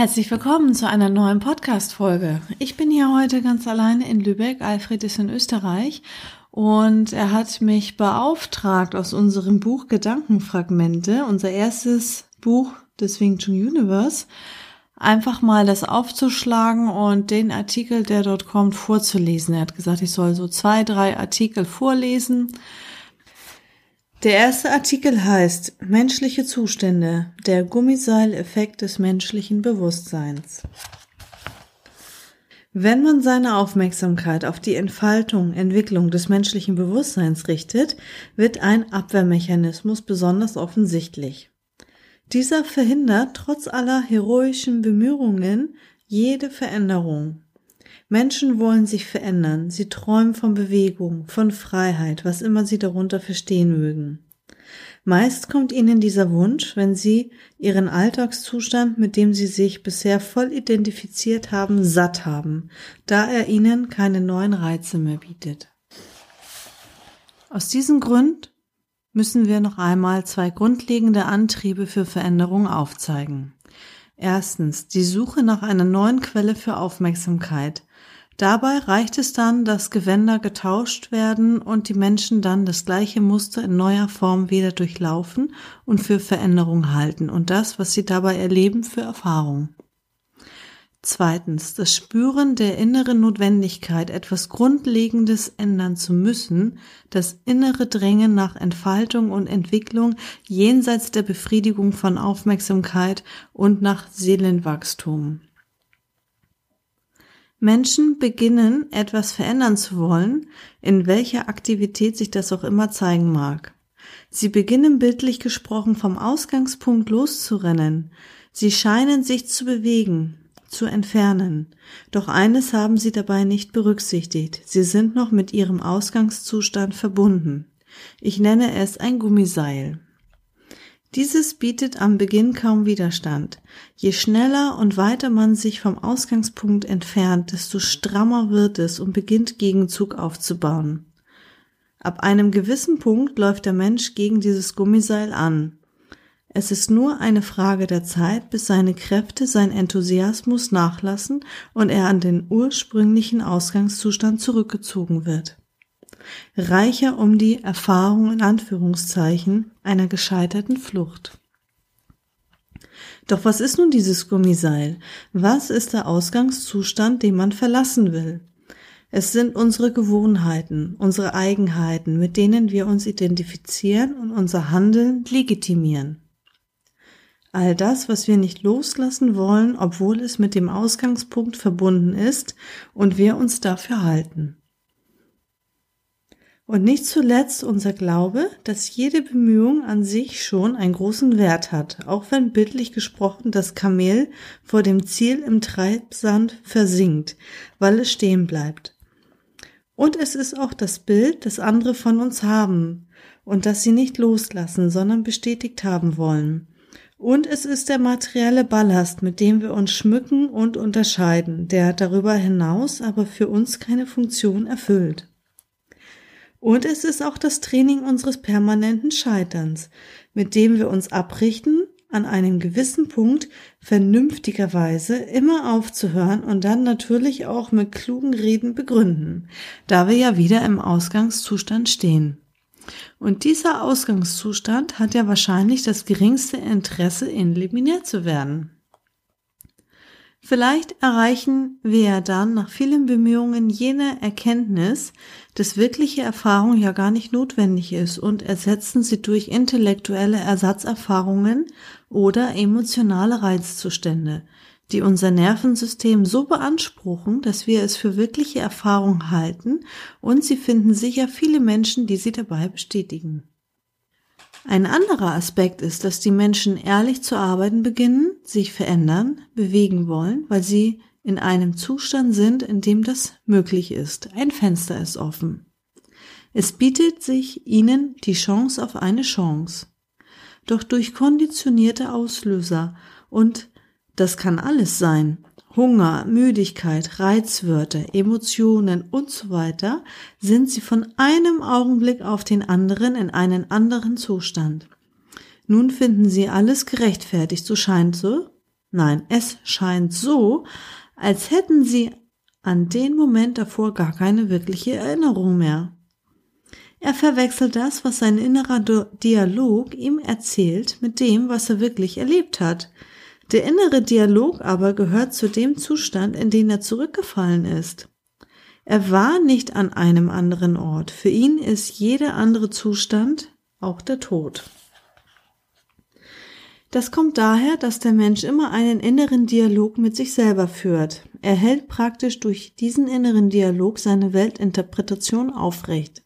Herzlich willkommen zu einer neuen Podcast-Folge. Ich bin hier heute ganz alleine in Lübeck. Alfred ist in Österreich und er hat mich beauftragt aus unserem Buch Gedankenfragmente, unser erstes Buch des Wing Chun Universe, einfach mal das aufzuschlagen und den Artikel, der dort kommt, vorzulesen. Er hat gesagt, ich soll so zwei, drei Artikel vorlesen der erste Artikel heißt Menschliche Zustände, der Gummiseileffekt des menschlichen Bewusstseins. Wenn man seine Aufmerksamkeit auf die Entfaltung, Entwicklung des menschlichen Bewusstseins richtet, wird ein Abwehrmechanismus besonders offensichtlich. Dieser verhindert trotz aller heroischen Bemühungen jede Veränderung. Menschen wollen sich verändern, sie träumen von Bewegung, von Freiheit, was immer sie darunter verstehen mögen. Meist kommt ihnen dieser Wunsch, wenn sie ihren Alltagszustand, mit dem sie sich bisher voll identifiziert haben, satt haben, da er ihnen keine neuen Reize mehr bietet. Aus diesem Grund müssen wir noch einmal zwei grundlegende Antriebe für Veränderung aufzeigen. Erstens die Suche nach einer neuen Quelle für Aufmerksamkeit, Dabei reicht es dann, dass Gewänder getauscht werden und die Menschen dann das gleiche Muster in neuer Form wieder durchlaufen und für Veränderung halten und das, was sie dabei erleben, für Erfahrung. Zweitens, das Spüren der inneren Notwendigkeit, etwas Grundlegendes ändern zu müssen, das innere Drängen nach Entfaltung und Entwicklung jenseits der Befriedigung von Aufmerksamkeit und nach Seelenwachstum. Menschen beginnen, etwas verändern zu wollen, in welcher Aktivität sich das auch immer zeigen mag. Sie beginnen bildlich gesprochen vom Ausgangspunkt loszurennen. Sie scheinen sich zu bewegen, zu entfernen. Doch eines haben sie dabei nicht berücksichtigt. Sie sind noch mit ihrem Ausgangszustand verbunden. Ich nenne es ein Gummiseil. Dieses bietet am Beginn kaum Widerstand. Je schneller und weiter man sich vom Ausgangspunkt entfernt, desto strammer wird es und beginnt Gegenzug aufzubauen. Ab einem gewissen Punkt läuft der Mensch gegen dieses Gummiseil an. Es ist nur eine Frage der Zeit, bis seine Kräfte, sein Enthusiasmus nachlassen und er an den ursprünglichen Ausgangszustand zurückgezogen wird reicher um die Erfahrung in Anführungszeichen einer gescheiterten Flucht. Doch was ist nun dieses Gummiseil? Was ist der Ausgangszustand, den man verlassen will? Es sind unsere Gewohnheiten, unsere Eigenheiten, mit denen wir uns identifizieren und unser Handeln legitimieren. All das, was wir nicht loslassen wollen, obwohl es mit dem Ausgangspunkt verbunden ist und wir uns dafür halten. Und nicht zuletzt unser Glaube, dass jede Bemühung an sich schon einen großen Wert hat, auch wenn bildlich gesprochen das Kamel vor dem Ziel im Treibsand versinkt, weil es stehen bleibt. Und es ist auch das Bild, das andere von uns haben und das sie nicht loslassen, sondern bestätigt haben wollen. Und es ist der materielle Ballast, mit dem wir uns schmücken und unterscheiden, der darüber hinaus aber für uns keine Funktion erfüllt. Und es ist auch das Training unseres permanenten Scheiterns, mit dem wir uns abrichten, an einem gewissen Punkt vernünftigerweise immer aufzuhören und dann natürlich auch mit klugen Reden begründen, da wir ja wieder im Ausgangszustand stehen. Und dieser Ausgangszustand hat ja wahrscheinlich das geringste Interesse, eliminär zu werden. Vielleicht erreichen wir dann nach vielen Bemühungen jene Erkenntnis, dass wirkliche Erfahrung ja gar nicht notwendig ist und ersetzen sie durch intellektuelle Ersatzerfahrungen oder emotionale Reizzustände, die unser Nervensystem so beanspruchen, dass wir es für wirkliche Erfahrung halten und sie finden sicher viele Menschen, die sie dabei bestätigen. Ein anderer Aspekt ist, dass die Menschen ehrlich zu arbeiten beginnen, sich verändern, bewegen wollen, weil sie in einem Zustand sind, in dem das möglich ist. Ein Fenster ist offen. Es bietet sich ihnen die Chance auf eine Chance. Doch durch konditionierte Auslöser und das kann alles sein, Hunger, Müdigkeit, Reizwörter, Emotionen und so weiter, sind sie von einem Augenblick auf den anderen in einen anderen Zustand. Nun finden sie alles gerechtfertigt, so scheint so. Nein, es scheint so, als hätten sie an den Moment davor gar keine wirkliche Erinnerung mehr. Er verwechselt das, was sein innerer Dialog ihm erzählt, mit dem, was er wirklich erlebt hat. Der innere Dialog aber gehört zu dem Zustand, in den er zurückgefallen ist. Er war nicht an einem anderen Ort. Für ihn ist jeder andere Zustand auch der Tod. Das kommt daher, dass der Mensch immer einen inneren Dialog mit sich selber führt. Er hält praktisch durch diesen inneren Dialog seine Weltinterpretation aufrecht.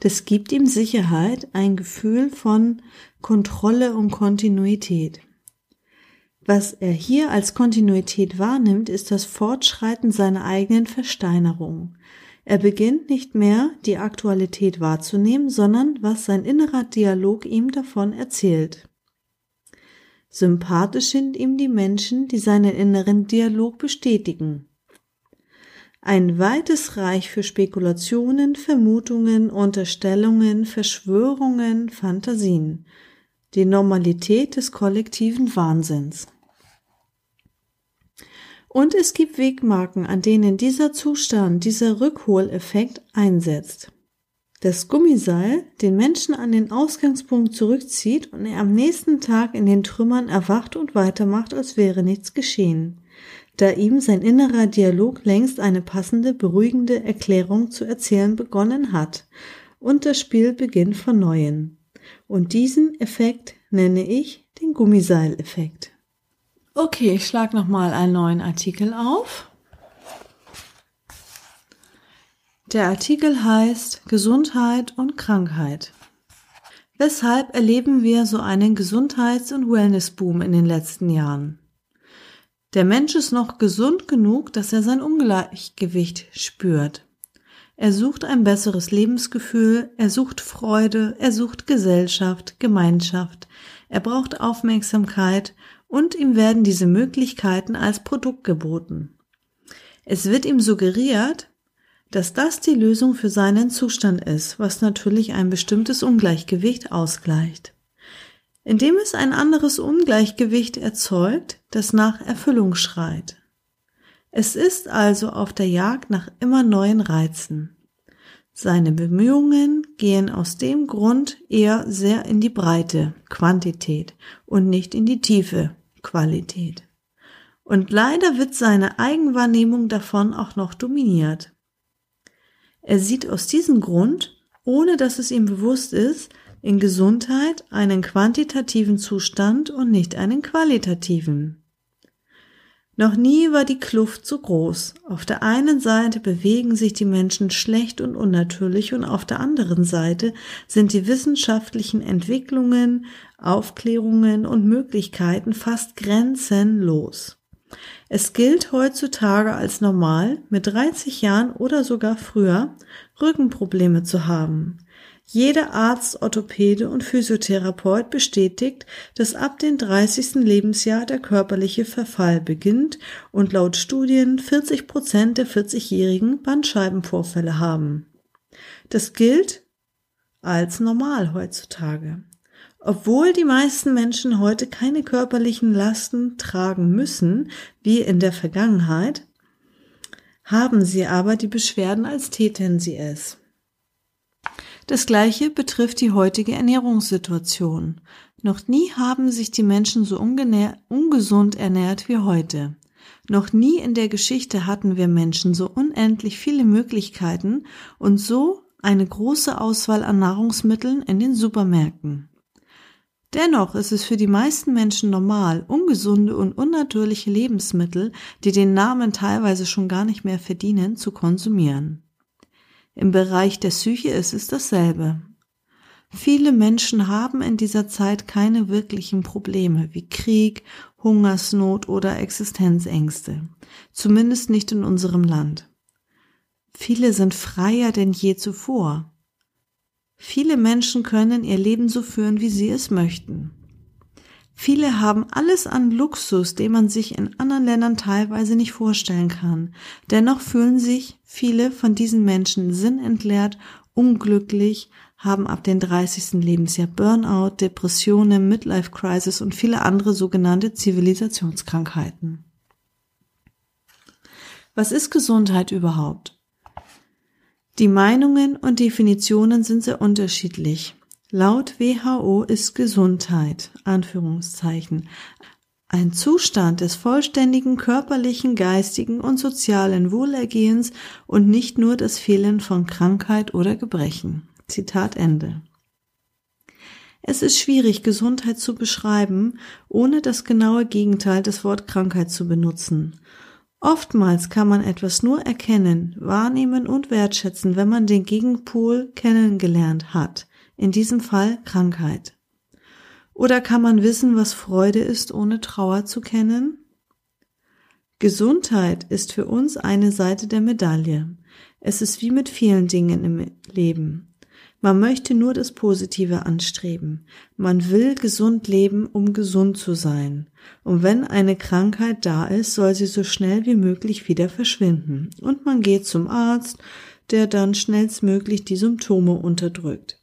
Das gibt ihm Sicherheit, ein Gefühl von Kontrolle und Kontinuität. Was er hier als Kontinuität wahrnimmt, ist das Fortschreiten seiner eigenen Versteinerung. Er beginnt nicht mehr die Aktualität wahrzunehmen, sondern was sein innerer Dialog ihm davon erzählt. Sympathisch sind ihm die Menschen, die seinen inneren Dialog bestätigen. Ein weites Reich für Spekulationen, Vermutungen, Unterstellungen, Verschwörungen, Fantasien. Die Normalität des kollektiven Wahnsinns. Und es gibt Wegmarken, an denen dieser Zustand, dieser Rückholeffekt einsetzt. Das Gummiseil den Menschen an den Ausgangspunkt zurückzieht und er am nächsten Tag in den Trümmern erwacht und weitermacht, als wäre nichts geschehen, da ihm sein innerer Dialog längst eine passende, beruhigende Erklärung zu erzählen begonnen hat und das Spiel beginnt von neuem. Und diesen Effekt nenne ich den Gummiseileffekt. Okay, ich schlage nochmal einen neuen Artikel auf. Der Artikel heißt Gesundheit und Krankheit. Weshalb erleben wir so einen Gesundheits- und Wellnessboom in den letzten Jahren? Der Mensch ist noch gesund genug, dass er sein Ungleichgewicht spürt. Er sucht ein besseres Lebensgefühl, er sucht Freude, er sucht Gesellschaft, Gemeinschaft, er braucht Aufmerksamkeit und ihm werden diese Möglichkeiten als Produkt geboten. Es wird ihm suggeriert, dass das die Lösung für seinen Zustand ist, was natürlich ein bestimmtes Ungleichgewicht ausgleicht. Indem es ein anderes Ungleichgewicht erzeugt, das nach Erfüllung schreit. Es ist also auf der Jagd nach immer neuen Reizen. Seine Bemühungen gehen aus dem Grund eher sehr in die Breite, Quantität, und nicht in die Tiefe, Qualität. Und leider wird seine Eigenwahrnehmung davon auch noch dominiert. Er sieht aus diesem Grund, ohne dass es ihm bewusst ist, in Gesundheit einen quantitativen Zustand und nicht einen qualitativen. Noch nie war die Kluft so groß. Auf der einen Seite bewegen sich die Menschen schlecht und unnatürlich und auf der anderen Seite sind die wissenschaftlichen Entwicklungen, Aufklärungen und Möglichkeiten fast grenzenlos. Es gilt heutzutage als normal, mit 30 Jahren oder sogar früher Rückenprobleme zu haben. Jeder Arzt, Orthopäde und Physiotherapeut bestätigt, dass ab dem 30. Lebensjahr der körperliche Verfall beginnt und laut Studien 40 Prozent der 40-Jährigen Bandscheibenvorfälle haben. Das gilt als normal heutzutage. Obwohl die meisten Menschen heute keine körperlichen Lasten tragen müssen, wie in der Vergangenheit, haben sie aber die Beschwerden, als täten sie es. Das gleiche betrifft die heutige Ernährungssituation. Noch nie haben sich die Menschen so ungesund ernährt wie heute. Noch nie in der Geschichte hatten wir Menschen so unendlich viele Möglichkeiten und so eine große Auswahl an Nahrungsmitteln in den Supermärkten. Dennoch ist es für die meisten Menschen normal, ungesunde und unnatürliche Lebensmittel, die den Namen teilweise schon gar nicht mehr verdienen, zu konsumieren. Im Bereich der Psyche ist es dasselbe. Viele Menschen haben in dieser Zeit keine wirklichen Probleme wie Krieg, Hungersnot oder Existenzängste. Zumindest nicht in unserem Land. Viele sind freier denn je zuvor. Viele Menschen können ihr Leben so führen, wie sie es möchten. Viele haben alles an Luxus, den man sich in anderen Ländern teilweise nicht vorstellen kann. Dennoch fühlen sich viele von diesen Menschen sinnentleert, unglücklich, haben ab dem 30. Lebensjahr Burnout, Depressionen, Midlife Crisis und viele andere sogenannte Zivilisationskrankheiten. Was ist Gesundheit überhaupt? Die Meinungen und Definitionen sind sehr unterschiedlich. Laut WHO ist Gesundheit, Anführungszeichen, ein Zustand des vollständigen körperlichen, geistigen und sozialen Wohlergehens und nicht nur das Fehlen von Krankheit oder Gebrechen. Zitat Ende. Es ist schwierig, Gesundheit zu beschreiben, ohne das genaue Gegenteil des Wort Krankheit zu benutzen. Oftmals kann man etwas nur erkennen, wahrnehmen und wertschätzen, wenn man den Gegenpol kennengelernt hat in diesem Fall Krankheit? Oder kann man wissen, was Freude ist, ohne Trauer zu kennen? Gesundheit ist für uns eine Seite der Medaille. Es ist wie mit vielen Dingen im Leben. Man möchte nur das Positive anstreben. Man will gesund leben, um gesund zu sein. Und wenn eine Krankheit da ist, soll sie so schnell wie möglich wieder verschwinden. Und man geht zum Arzt, der dann schnellstmöglich die Symptome unterdrückt.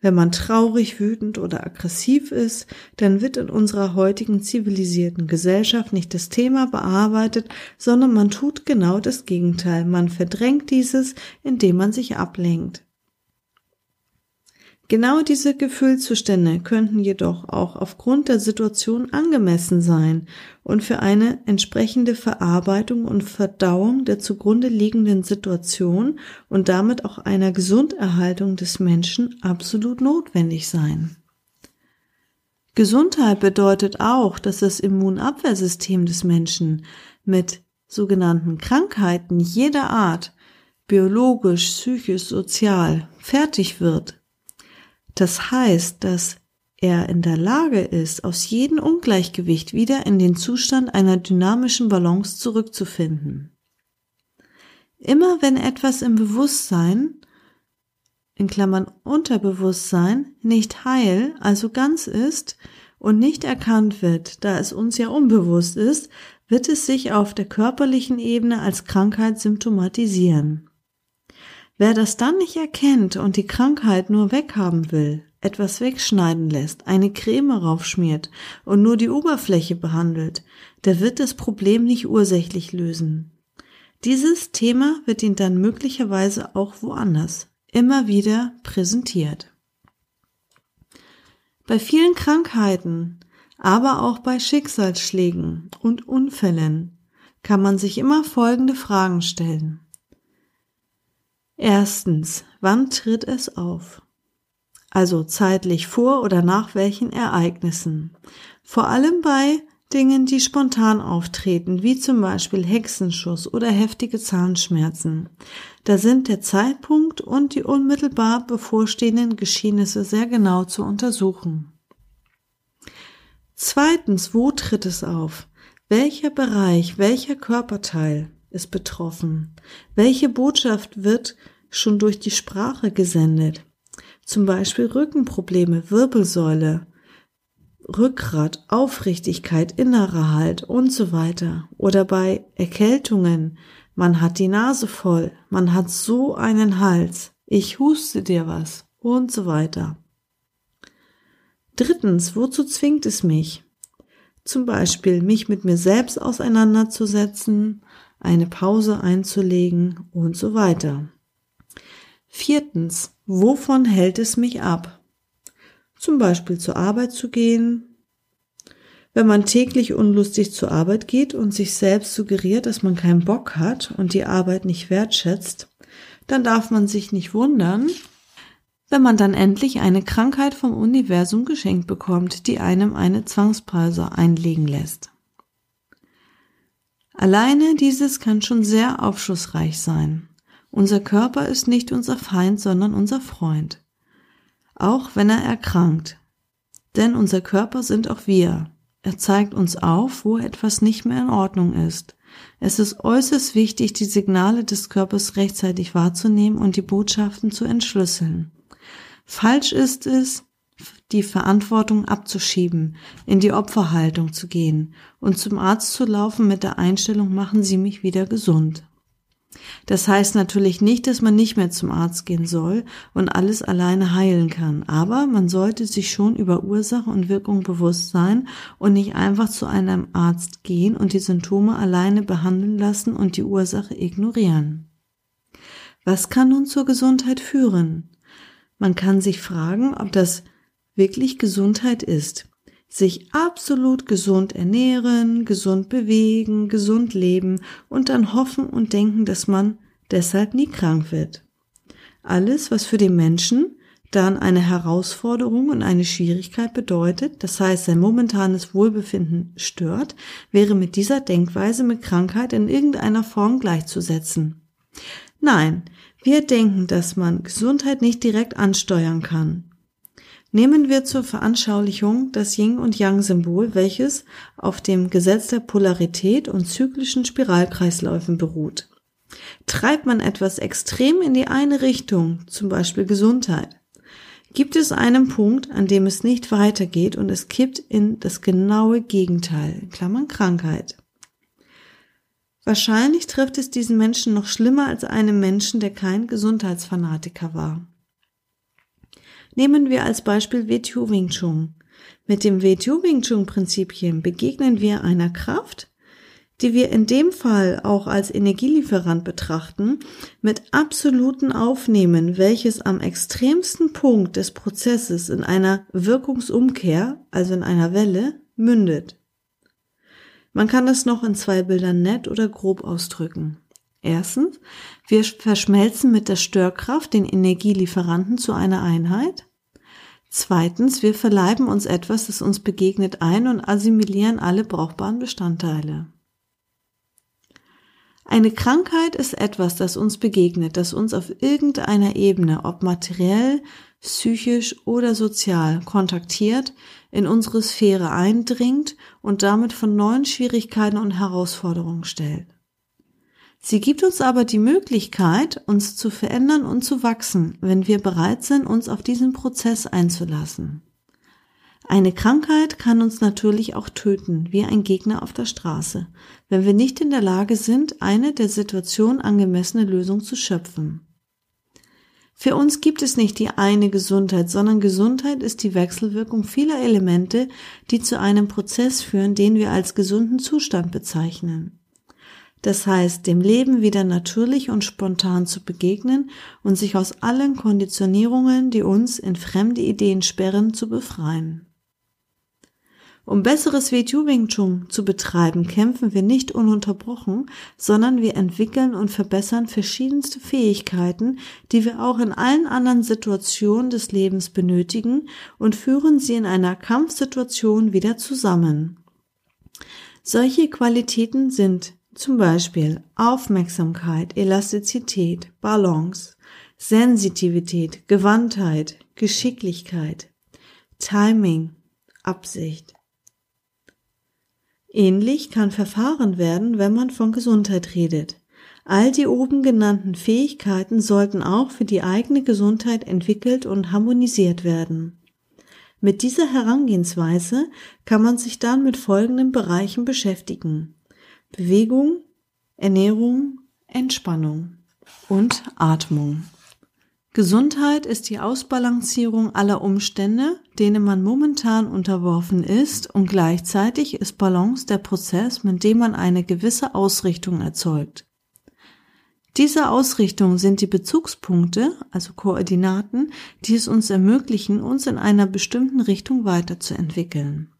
Wenn man traurig, wütend oder aggressiv ist, dann wird in unserer heutigen zivilisierten Gesellschaft nicht das Thema bearbeitet, sondern man tut genau das Gegenteil. Man verdrängt dieses, indem man sich ablenkt. Genau diese Gefühlszustände könnten jedoch auch aufgrund der Situation angemessen sein und für eine entsprechende Verarbeitung und Verdauung der zugrunde liegenden Situation und damit auch einer Gesunderhaltung des Menschen absolut notwendig sein. Gesundheit bedeutet auch, dass das Immunabwehrsystem des Menschen mit sogenannten Krankheiten jeder Art, biologisch, psychisch, sozial, fertig wird das heißt, dass er in der Lage ist, aus jedem Ungleichgewicht wieder in den Zustand einer dynamischen Balance zurückzufinden. Immer wenn etwas im Bewusstsein, in Klammern Unterbewusstsein, nicht heil, also ganz ist und nicht erkannt wird, da es uns ja unbewusst ist, wird es sich auf der körperlichen Ebene als Krankheit symptomatisieren. Wer das dann nicht erkennt und die Krankheit nur weghaben will, etwas wegschneiden lässt, eine Creme raufschmiert und nur die Oberfläche behandelt, der wird das Problem nicht ursächlich lösen. Dieses Thema wird ihn dann möglicherweise auch woanders immer wieder präsentiert. Bei vielen Krankheiten, aber auch bei Schicksalsschlägen und Unfällen kann man sich immer folgende Fragen stellen. Erstens, wann tritt es auf? Also zeitlich vor oder nach welchen Ereignissen? Vor allem bei Dingen, die spontan auftreten, wie zum Beispiel Hexenschuss oder heftige Zahnschmerzen. Da sind der Zeitpunkt und die unmittelbar bevorstehenden Geschehnisse sehr genau zu untersuchen. Zweitens, wo tritt es auf? Welcher Bereich, welcher Körperteil? Ist betroffen? Welche Botschaft wird schon durch die Sprache gesendet? Zum Beispiel Rückenprobleme, Wirbelsäule, Rückgrat, Aufrichtigkeit, innerer Halt und so weiter. Oder bei Erkältungen, man hat die Nase voll, man hat so einen Hals, ich huste dir was und so weiter. Drittens, wozu zwingt es mich? Zum Beispiel mich mit mir selbst auseinanderzusetzen, eine Pause einzulegen und so weiter. Viertens, wovon hält es mich ab? Zum Beispiel zur Arbeit zu gehen. Wenn man täglich unlustig zur Arbeit geht und sich selbst suggeriert, dass man keinen Bock hat und die Arbeit nicht wertschätzt, dann darf man sich nicht wundern, wenn man dann endlich eine Krankheit vom Universum geschenkt bekommt, die einem eine Zwangspause einlegen lässt. Alleine dieses kann schon sehr aufschlussreich sein. Unser Körper ist nicht unser Feind, sondern unser Freund. auch wenn er erkrankt. Denn unser Körper sind auch wir. Er zeigt uns auf, wo etwas nicht mehr in Ordnung ist. Es ist äußerst wichtig, die Signale des Körpers rechtzeitig wahrzunehmen und die Botschaften zu entschlüsseln. Falsch ist es, die Verantwortung abzuschieben, in die Opferhaltung zu gehen und zum Arzt zu laufen mit der Einstellung, machen Sie mich wieder gesund. Das heißt natürlich nicht, dass man nicht mehr zum Arzt gehen soll und alles alleine heilen kann, aber man sollte sich schon über Ursache und Wirkung bewusst sein und nicht einfach zu einem Arzt gehen und die Symptome alleine behandeln lassen und die Ursache ignorieren. Was kann nun zur Gesundheit führen? Man kann sich fragen, ob das wirklich Gesundheit ist. Sich absolut gesund ernähren, gesund bewegen, gesund leben und dann hoffen und denken, dass man deshalb nie krank wird. Alles, was für den Menschen dann eine Herausforderung und eine Schwierigkeit bedeutet, das heißt sein momentanes Wohlbefinden stört, wäre mit dieser Denkweise mit Krankheit in irgendeiner Form gleichzusetzen. Nein, wir denken, dass man Gesundheit nicht direkt ansteuern kann. Nehmen wir zur Veranschaulichung das Yin- und Yang-Symbol, welches auf dem Gesetz der Polarität und zyklischen Spiralkreisläufen beruht. Treibt man etwas extrem in die eine Richtung, zum Beispiel Gesundheit, gibt es einen Punkt, an dem es nicht weitergeht und es kippt in das genaue Gegenteil, Klammern Krankheit. Wahrscheinlich trifft es diesen Menschen noch schlimmer als einem Menschen, der kein Gesundheitsfanatiker war. Nehmen wir als Beispiel WTO Wing Chun. Mit dem WTO Wing Chun Prinzipien begegnen wir einer Kraft, die wir in dem Fall auch als Energielieferant betrachten, mit absoluten Aufnehmen, welches am extremsten Punkt des Prozesses in einer Wirkungsumkehr, also in einer Welle, mündet. Man kann das noch in zwei Bildern nett oder grob ausdrücken. Erstens, wir verschmelzen mit der Störkraft den Energielieferanten zu einer Einheit. Zweitens, wir verleiben uns etwas, das uns begegnet, ein und assimilieren alle brauchbaren Bestandteile. Eine Krankheit ist etwas, das uns begegnet, das uns auf irgendeiner Ebene, ob materiell, psychisch oder sozial, kontaktiert, in unsere Sphäre eindringt und damit von neuen Schwierigkeiten und Herausforderungen stellt. Sie gibt uns aber die Möglichkeit, uns zu verändern und zu wachsen, wenn wir bereit sind, uns auf diesen Prozess einzulassen. Eine Krankheit kann uns natürlich auch töten, wie ein Gegner auf der Straße, wenn wir nicht in der Lage sind, eine der Situation angemessene Lösung zu schöpfen. Für uns gibt es nicht die eine Gesundheit, sondern Gesundheit ist die Wechselwirkung vieler Elemente, die zu einem Prozess führen, den wir als gesunden Zustand bezeichnen. Das heißt, dem Leben wieder natürlich und spontan zu begegnen und sich aus allen Konditionierungen, die uns in fremde Ideen sperren, zu befreien. Um besseres WTU Wing Chun zu betreiben, kämpfen wir nicht ununterbrochen, sondern wir entwickeln und verbessern verschiedenste Fähigkeiten, die wir auch in allen anderen Situationen des Lebens benötigen und führen sie in einer Kampfsituation wieder zusammen. Solche Qualitäten sind zum Beispiel Aufmerksamkeit, Elastizität, Balance, Sensitivität, Gewandtheit, Geschicklichkeit, Timing, Absicht. Ähnlich kann verfahren werden, wenn man von Gesundheit redet. All die oben genannten Fähigkeiten sollten auch für die eigene Gesundheit entwickelt und harmonisiert werden. Mit dieser Herangehensweise kann man sich dann mit folgenden Bereichen beschäftigen. Bewegung, Ernährung, Entspannung und Atmung. Gesundheit ist die Ausbalancierung aller Umstände, denen man momentan unterworfen ist, und gleichzeitig ist Balance der Prozess, mit dem man eine gewisse Ausrichtung erzeugt. Diese Ausrichtung sind die Bezugspunkte, also Koordinaten, die es uns ermöglichen, uns in einer bestimmten Richtung weiterzuentwickeln.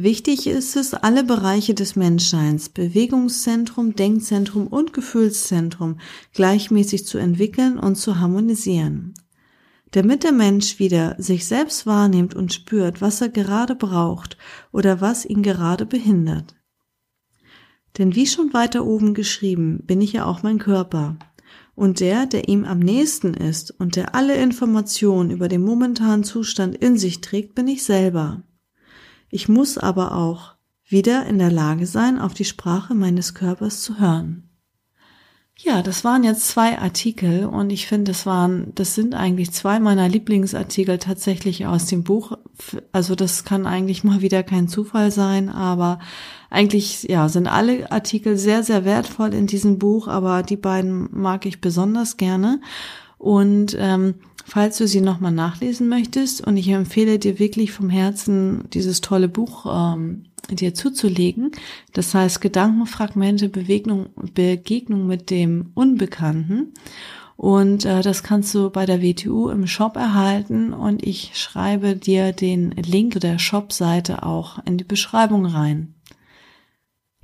Wichtig ist es, alle Bereiche des Menschseins, Bewegungszentrum, Denkzentrum und Gefühlszentrum gleichmäßig zu entwickeln und zu harmonisieren. Damit der Mensch wieder sich selbst wahrnimmt und spürt, was er gerade braucht oder was ihn gerade behindert. Denn wie schon weiter oben geschrieben, bin ich ja auch mein Körper. Und der, der ihm am nächsten ist und der alle Informationen über den momentanen Zustand in sich trägt, bin ich selber. Ich muss aber auch wieder in der Lage sein, auf die Sprache meines Körpers zu hören. Ja, das waren jetzt zwei Artikel und ich finde, das waren, das sind eigentlich zwei meiner Lieblingsartikel tatsächlich aus dem Buch. Also das kann eigentlich mal wieder kein Zufall sein, aber eigentlich, ja, sind alle Artikel sehr, sehr wertvoll in diesem Buch, aber die beiden mag ich besonders gerne. Und ähm, falls du sie nochmal nachlesen möchtest, und ich empfehle dir wirklich vom Herzen, dieses tolle Buch ähm, dir zuzulegen. Das heißt Gedankenfragmente, Bewegung, Begegnung mit dem Unbekannten. Und äh, das kannst du bei der WTU im Shop erhalten und ich schreibe dir den Link der Shop-Seite auch in die Beschreibung rein.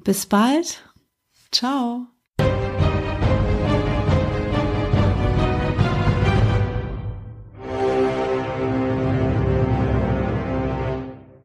Bis bald. Ciao.